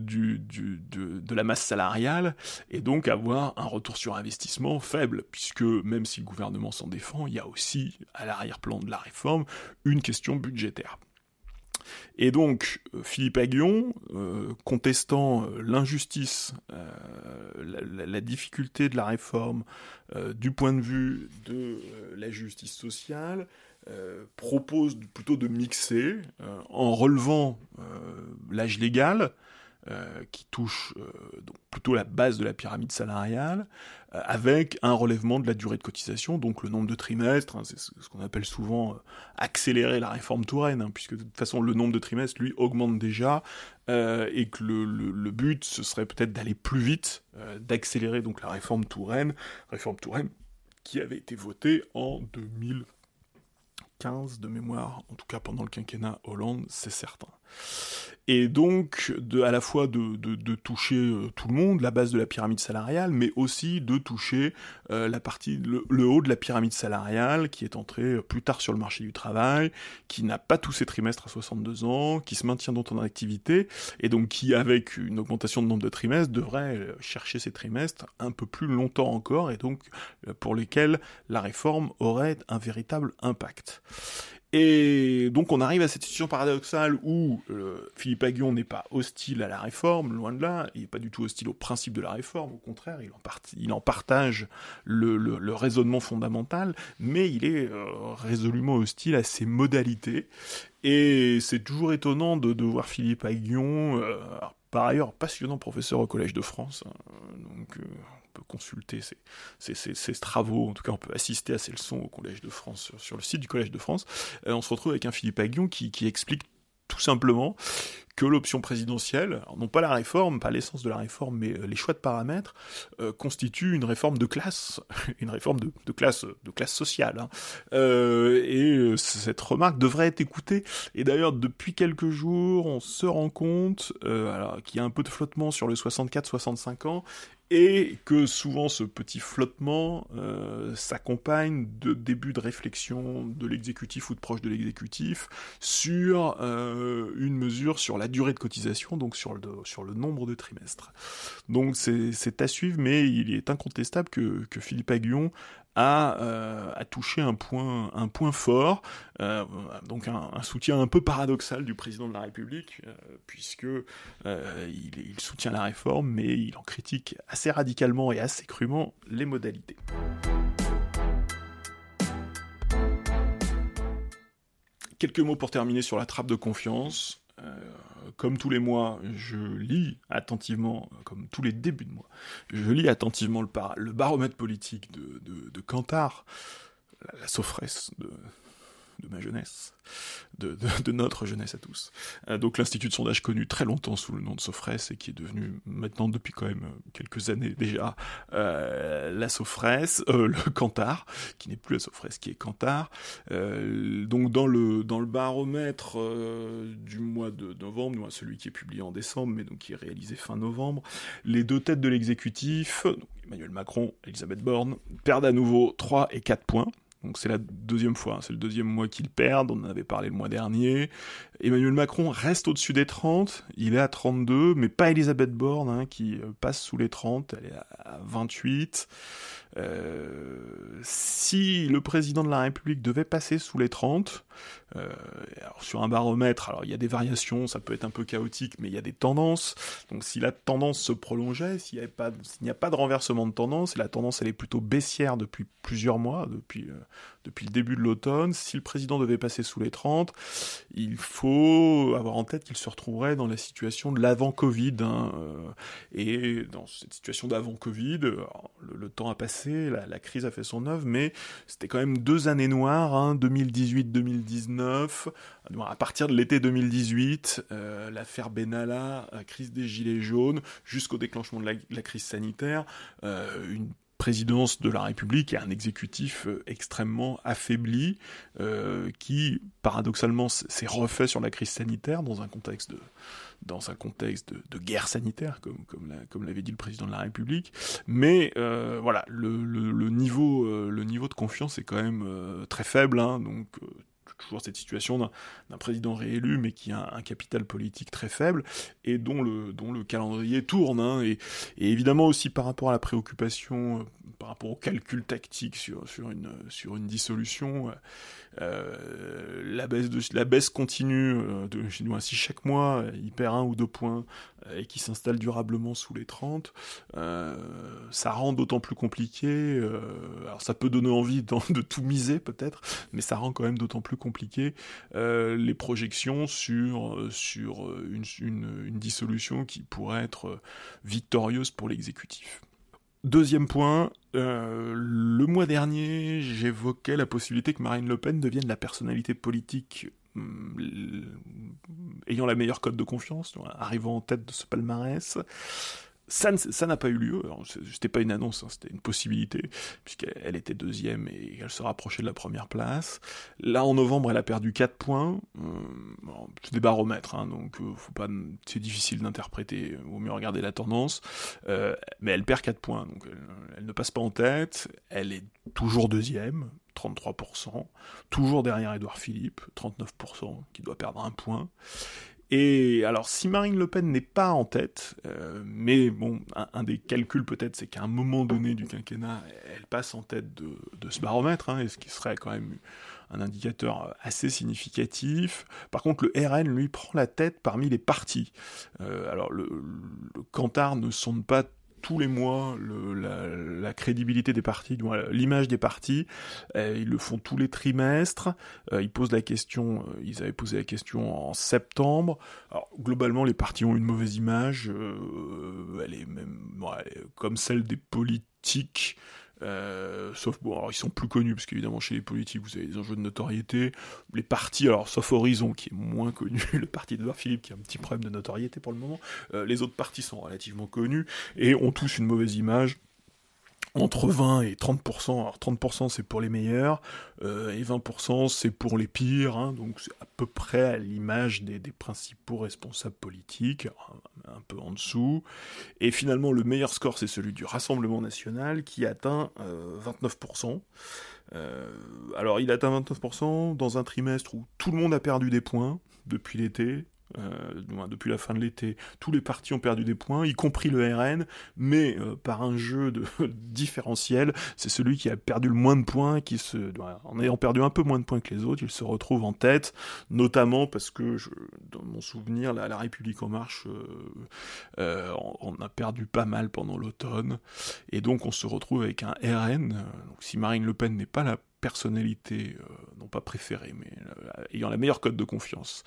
la masse salariale, et donc avoir un retour sur investissement fait puisque même si le gouvernement s'en défend, il y a aussi, à l'arrière-plan de la réforme, une question budgétaire. Et donc, euh, Philippe Aguillon, euh, contestant euh, l'injustice, la, difficulté de la réforme du point de vue de la justice sociale, propose plutôt de mixer en relevant l'âge légal, euh, qui touche euh, donc plutôt la base de la pyramide salariale, euh, avec un relèvement de la durée de cotisation, donc le nombre de trimestres, hein, c'est ce qu'on appelle souvent accélérer la réforme Touraine, hein, puisque de toute façon le nombre de trimestres, lui, augmente déjà, et que le, le, but, ce serait peut-être d'aller plus vite, d'accélérer donc la réforme Touraine, réforme Touraine qui avait été votée en 2015 de mémoire, en tout cas pendant le quinquennat Hollande, c'est certain et donc à la fois de, de, toucher euh, tout le monde, la base de la pyramide salariale, mais aussi de toucher euh, la partie, le, haut de la pyramide salariale, qui est entré euh, plus tard sur le marché du travail, qui n'a pas tous ses trimestres à 62 ans, qui se maintient dans ton activité, et donc qui, avec une augmentation de nombre de trimestres, devrait chercher ses trimestres un peu plus longtemps encore, et donc pour lesquels la réforme aurait un véritable impact. Et donc on arrive à cette situation paradoxale où euh, Philippe Aguillon n'est pas hostile à la réforme, loin de là, il n'est pas du tout hostile au principe de la réforme, au contraire, il en, il en partage le, le, raisonnement fondamental, mais il est euh, résolument hostile à ses modalités. Et c'est toujours étonnant de, de voir Philippe Aguillon, euh, par ailleurs passionnant professeur au Collège de France, hein, donc consulter ces, travaux, en tout cas on peut assister à ces leçons au Collège de France, sur, le site du Collège de France, euh, on se retrouve avec un Philippe Aguillon qui, explique tout simplement que l'option présidentielle, non pas la réforme, pas l'essence de la réforme, mais euh, les choix de paramètres, euh, constituent une réforme de classe, une réforme de, classe, de classe sociale. Hein. et cette remarque devrait être écoutée. Et d'ailleurs, depuis quelques jours, on se rend compte qu'il y a un peu de flottement sur le 64-65 ans, et que souvent ce petit flottement euh, s'accompagne de débuts de réflexion de l'exécutif ou de proche de l'exécutif sur euh, une mesure sur la durée de cotisation, donc sur le, sur le nombre de trimestres. Donc c'est à suivre, mais il est incontestable que, que Philippe Aguillon a, euh, touché un point, un point fort, euh, donc un, soutien un peu paradoxal du président de la République, euh, puisque il, il, soutient la réforme, mais il en critique assez radicalement et assez crûment les modalités. Quelques mots pour terminer sur la trappe de confiance comme tous les mois, je lis attentivement, comme tous les débuts de mois, je lis attentivement le, baromètre politique de, de, Cantar, la, la de, de ma jeunesse, de, notre jeunesse à tous. Euh, donc l'institut de sondage connu très longtemps sous le nom de Sofres et qui est devenu maintenant depuis quand même quelques années déjà euh, la Sofres, le Cantar, qui n'est plus la Sofres, qui est Cantar. donc dans le dans le baromètre du mois de novembre, celui qui est publié en décembre, mais donc qui est réalisé fin novembre, les deux têtes de l'exécutif, Emmanuel Macron, Elisabeth Borne, perdent à nouveau 3 et 4 points. Donc c'est la deuxième fois, hein. c'est le deuxième mois qu'ils perdent, on en avait parlé le mois dernier. Emmanuel Macron reste au-dessus des 30, il est à 32, mais pas Elisabeth Borne hein, qui euh, passe sous les 30, elle est à 28. Euh, si le président de la République devait passer sous les 30, euh, sur un baromètre, alors il y a des variations, ça peut être un peu chaotique, mais il y a des tendances. Donc si la tendance se prolongeait, s'il n'y a, pas, de renversement de tendance, et la tendance elle est plutôt baissière depuis plusieurs mois, depuis, euh, depuis le début de l'automne, si le président devait passer sous les 30, il faut avoir en tête qu'il se retrouverait dans la situation de l'avant-Covid. Hein, euh, et dans cette situation d'avant-Covid, le, temps a passé, la, crise a fait son œuvre, mais c'était quand même deux années noires, hein, 2018-2019, à partir de l'été 2018, euh, l'affaire Benalla, crise des Gilets jaunes, jusqu'au déclenchement de la, la crise sanitaire, euh, une présidence de la République et un exécutif euh, extrêmement affaibli, euh, qui paradoxalement s'est refait sur la crise sanitaire dans un contexte de dans un contexte de, guerre sanitaire, comme, comme, l'avait dit le président de la République. Mais euh, voilà, le, niveau, le niveau de confiance est quand même très faible, hein, donc toujours cette situation d'un président réélu, mais qui a un, capital politique très faible, et dont le, calendrier tourne. Hein, et, évidemment aussi par rapport à la préoccupation, euh, par rapport au calcul tactique sur, une, dissolution, euh, la, baisse de, la baisse continue, euh, de, si chaque mois il perd un ou deux points, et qui s'installe durablement sous les 30, ça rend d'autant plus compliqué, alors ça peut donner envie de tout miser peut-être, mais ça rend quand même d'autant plus compliqué euh, les projections sur, euh, euh, une, dissolution qui pourrait être victorieuse pour l'exécutif. Deuxième point, le mois dernier, j'évoquais la possibilité que Marine Le Pen devienne la personnalité politique mm, ayant la meilleure cote de confiance, arrivant en tête de ce palmarès. Ça n'a pas eu lieu, c'était pas une annonce, hein, c'était une possibilité, puisqu'elle était deuxième et elle se rapprochait de la première place. Là, en novembre, elle a perdu 4 points, euh, c'est des baromètres, hein, donc euh, c'est difficile d'interpréter, vaut mieux regarder la tendance, euh, mais elle perd 4 points, donc elle, ne passe pas en tête, elle est toujours deuxième, 33%, toujours derrière Édouard Philippe, 39%, qui doit perdre un point, et alors, si Marine Le Pen n'est pas en tête, euh, mais bon, un, des calculs peut-être, c'est qu'à un moment donné du quinquennat, elle passe en tête de, ce baromètre, hein, ce qui serait quand même un indicateur assez significatif. Par contre, le RN, lui, prend la tête parmi les partis. Euh, alors, le, le ne sonde pas tous les mois la, crédibilité des partis, l'image des partis. Euh, ils le font tous les trimestres. Euh, ils posent la question. Euh, ils avaient posé la question en septembre. Alors globalement, les partis ont une mauvaise image. elle est même comme celle des politiques. Euh, sauf bon, alors ils sont plus connus parce qu'évidemment chez les politiques vous avez des enjeux de notoriété. Les partis, alors sauf Horizon qui est moins connu, le parti d'Edouard Philippe qui a un petit problème de notoriété pour le moment. Euh, les autres partis sont relativement connus et ont tous une mauvaise image entre 20 et 30%. Alors 30% c'est pour les meilleurs euh, et 20% c'est pour les pires. Hein. donc c'est à peu près à l'image des, principaux responsables politiques, un, peu en dessous. Et finalement le meilleur score c'est celui du Rassemblement national qui atteint 29%. Euh, euh, alors il atteint 29% dans un trimestre où tout le monde a perdu des points depuis l'été, euh, depuis la fin de l'été, tous les partis ont perdu des points, y compris le RN, mais euh, par un jeu de différentiel, c'est celui qui a perdu le moins de points, qui se, en ayant perdu un peu moins de points que les autres, il se retrouve en tête, notamment parce que, dans mon souvenir, la, République en marche, euh, on, a perdu pas mal pendant l'automne, et donc on se retrouve avec un RN. Donc, si Marine Le Pen n'est pas la personnalité, euh, non pas préférée, mais euh, ayant la meilleure cote de confiance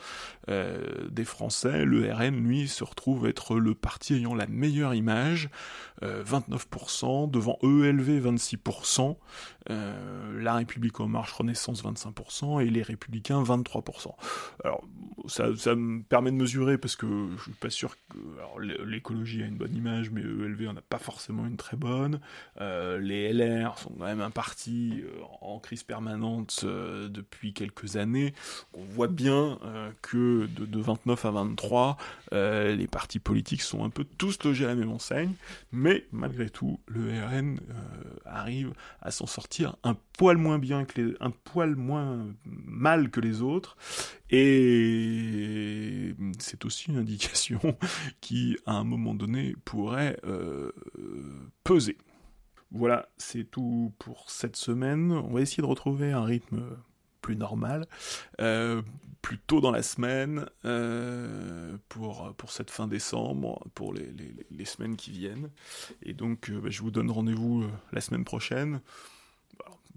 euh, des Français, le RN, lui, se retrouve être le parti ayant la meilleure image, 29%, devant ELV 26%, La République en marche Renaissance 25%, et les Républicains 23%. Alors, ça, ça me permet de mesurer, parce que je suis pas sûr que... l'écologie a une bonne image, mais ELV en a pas forcément une très bonne. les LR sont quand même un parti en crise permanente euh, depuis quelques années. On voit bien euh, que de, 29 à 23, euh, les partis politiques sont un peu tous logés à la même enseigne, mais malgré tout, le RN arrive à s'en sortir un poil moins bien que les, un poil moins mal que les autres, et c'est aussi une indication qui, à un moment donné, pourrait peser. Voilà, c'est tout pour cette semaine. On va essayer de retrouver un rythme plus normal, euh, plus tôt dans la semaine, euh, pour, cette fin décembre, pour les, semaines qui viennent. Et donc, euh, bah, je vous donne rendez-vous la semaine prochaine.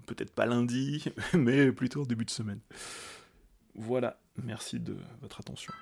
Peut-être pas lundi, mais plutôt au début de semaine. Voilà, merci de votre attention.